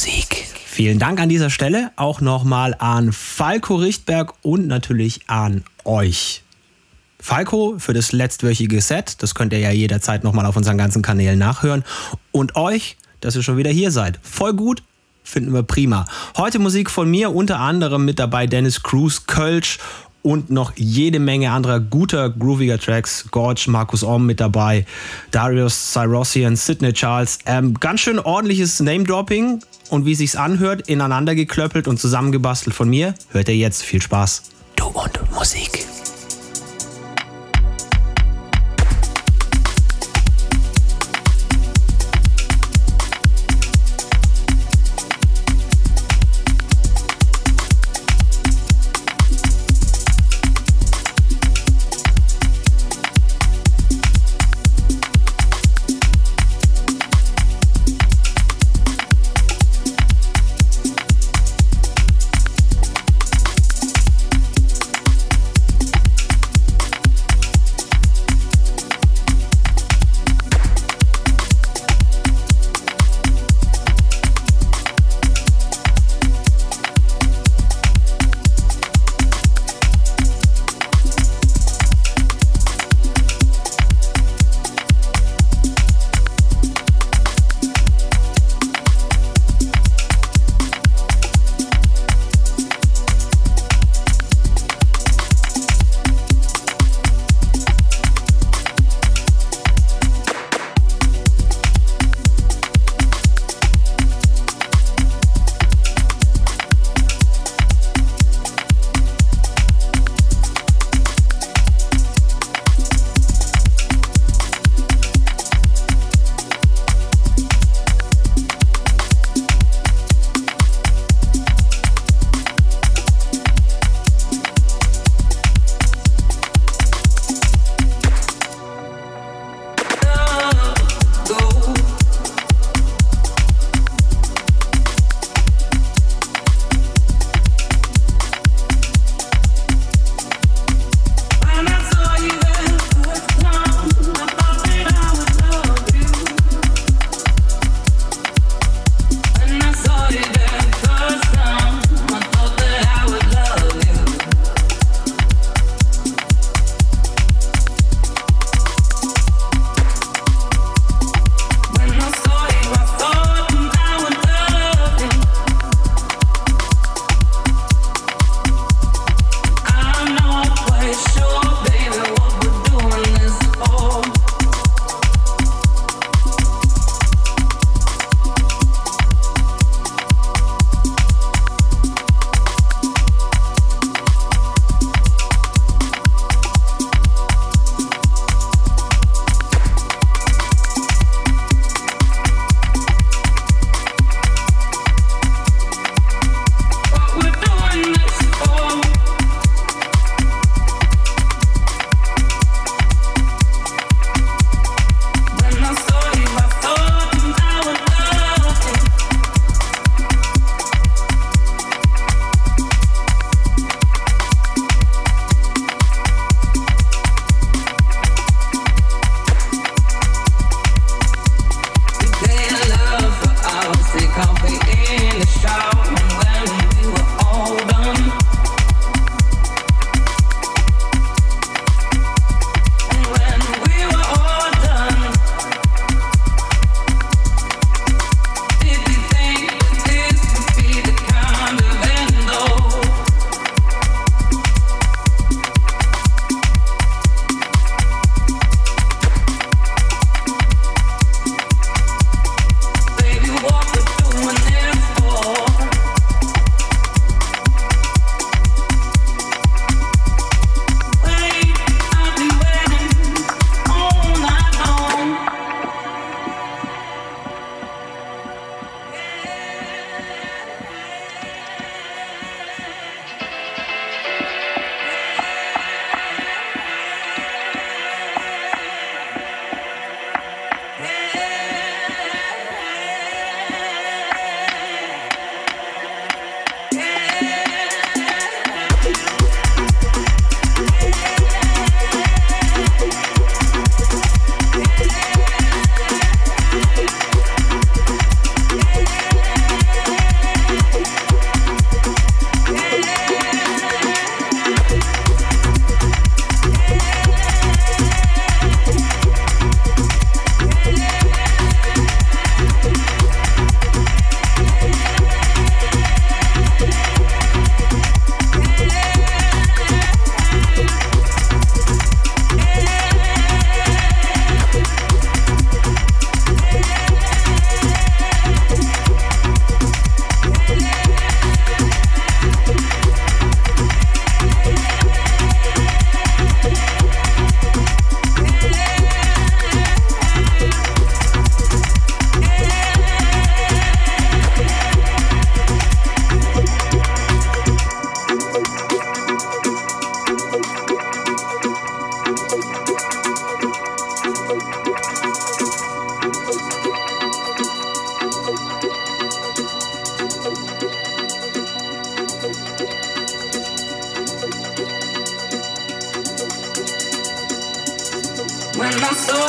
Musik. Vielen Dank an dieser Stelle auch nochmal an Falco Richtberg und natürlich an euch. Falco für das letztwöchige Set, das könnt ihr ja jederzeit nochmal auf unseren ganzen Kanälen nachhören. Und euch, dass ihr schon wieder hier seid. Voll gut, finden wir prima. Heute Musik von mir, unter anderem mit dabei Dennis Cruz, Kölsch und noch jede Menge anderer guter, grooviger Tracks. Gorge, Markus Ohm mit dabei, Darius Cyrossian, Sidney Charles. Ähm, ganz schön ordentliches Name-Dropping und wie sich's anhört, ineinander geklöppelt und zusammengebastelt von mir. Hört ihr jetzt viel Spaß. Du und Musik.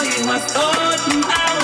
you, my thought I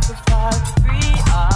sacrifice, free. I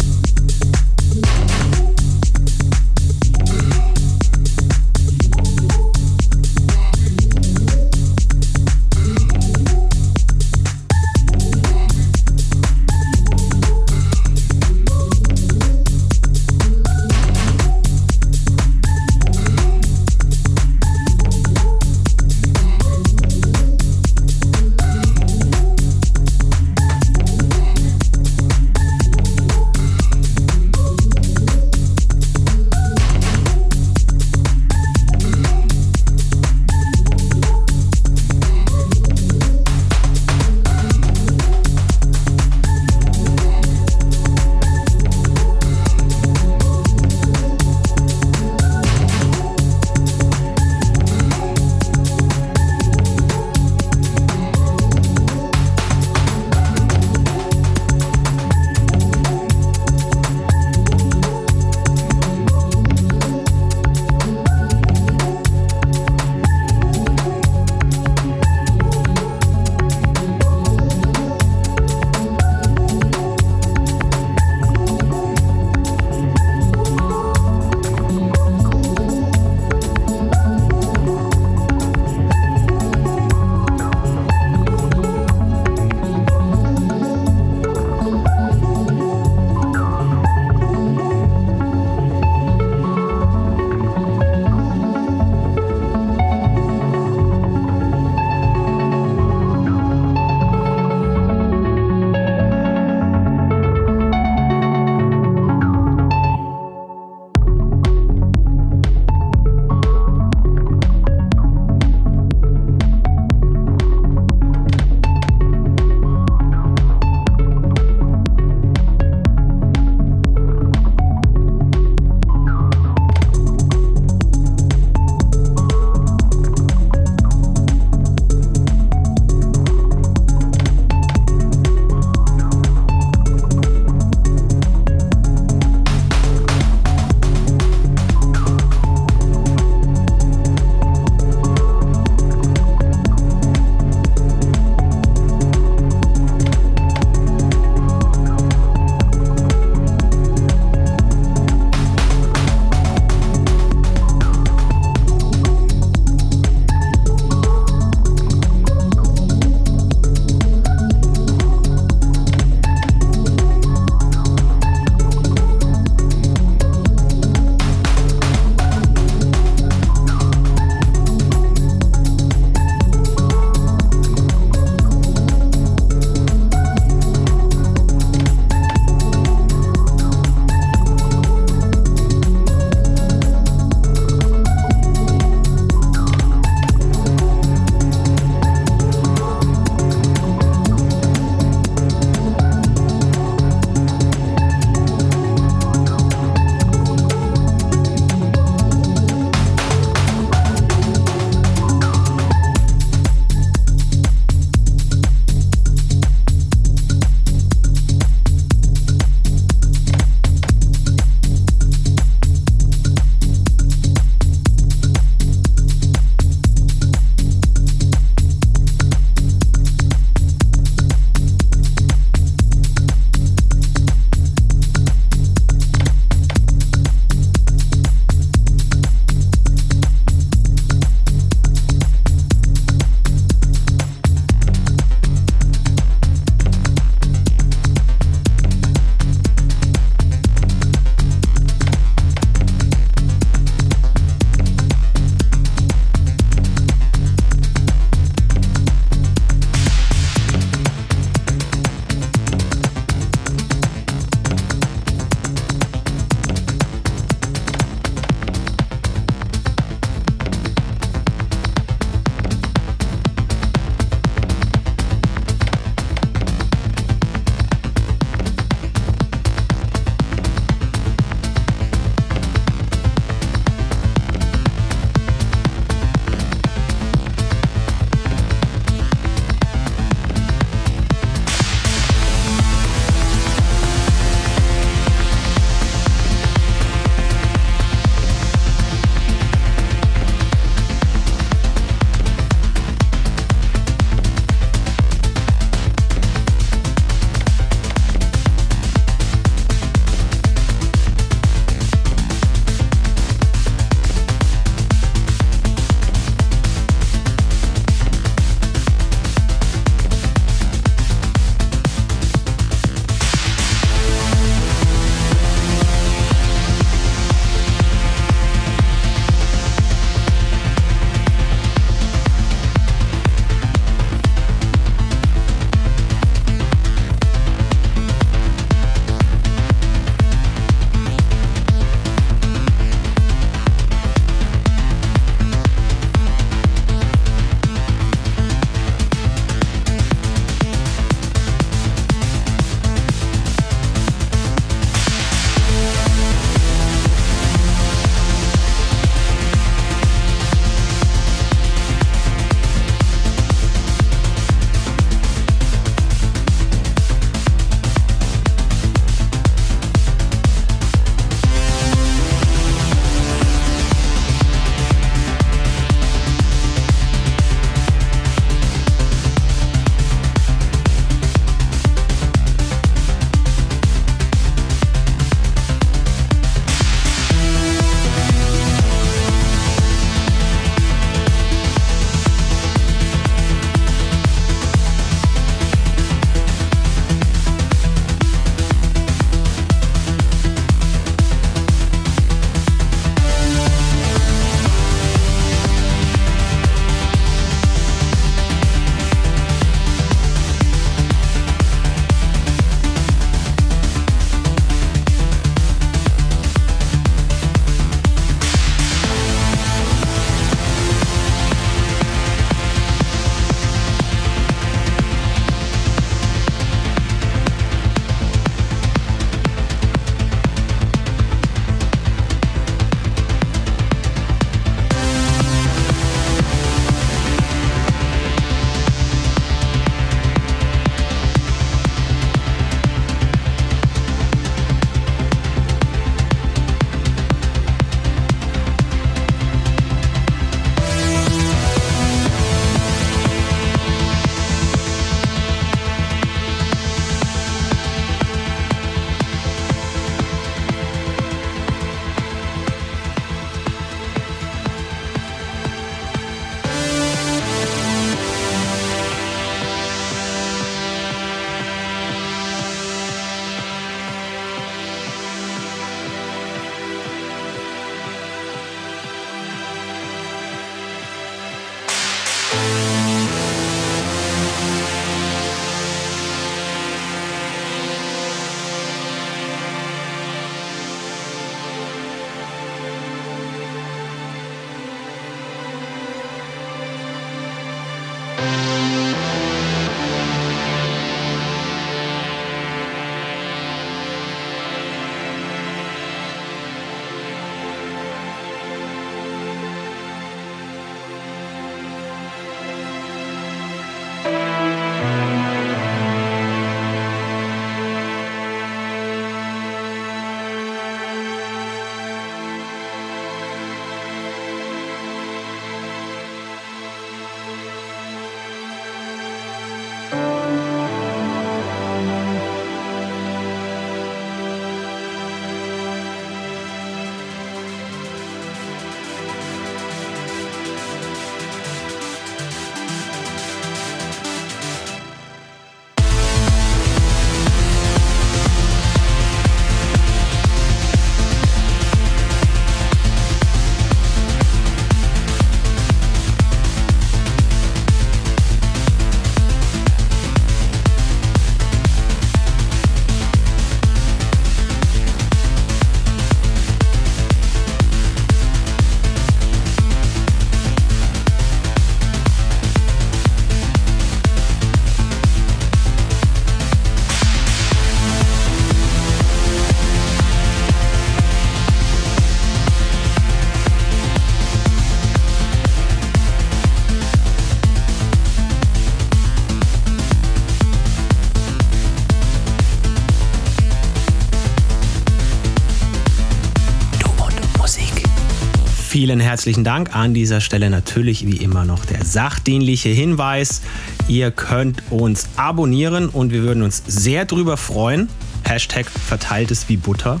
Vielen herzlichen Dank. An dieser Stelle natürlich wie immer noch der sachdienliche Hinweis. Ihr könnt uns abonnieren und wir würden uns sehr drüber freuen. Hashtag verteilt es wie Butter.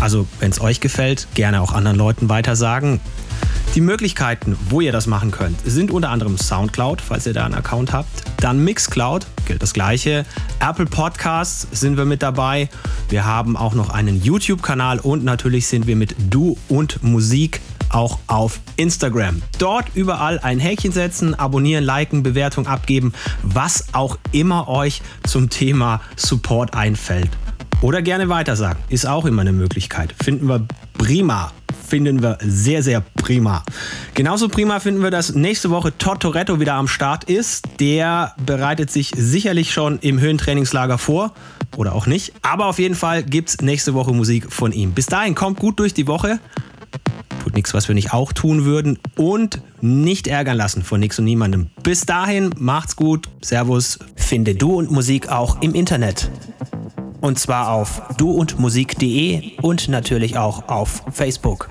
Also, wenn es euch gefällt, gerne auch anderen Leuten weitersagen. Die Möglichkeiten, wo ihr das machen könnt, sind unter anderem Soundcloud, falls ihr da einen Account habt. Dann Mixcloud, gilt das gleiche. Apple Podcasts sind wir mit dabei. Wir haben auch noch einen YouTube-Kanal und natürlich sind wir mit Du und Musik auch auf Instagram. Dort überall ein Häkchen setzen, abonnieren, liken, Bewertung abgeben, was auch immer euch zum Thema Support einfällt. Oder gerne weitersagen, ist auch immer eine Möglichkeit. Finden wir prima finden wir sehr, sehr prima. Genauso prima finden wir, dass nächste Woche Tortoretto wieder am Start ist. Der bereitet sich sicherlich schon im Höhentrainingslager vor. Oder auch nicht. Aber auf jeden Fall gibt es nächste Woche Musik von ihm. Bis dahin, kommt gut durch die Woche. Tut nichts, was wir nicht auch tun würden. Und nicht ärgern lassen von nichts und niemandem. Bis dahin, macht's gut. Servus. Finde Du und Musik auch im Internet. Und zwar auf duundmusik.de und natürlich auch auf Facebook.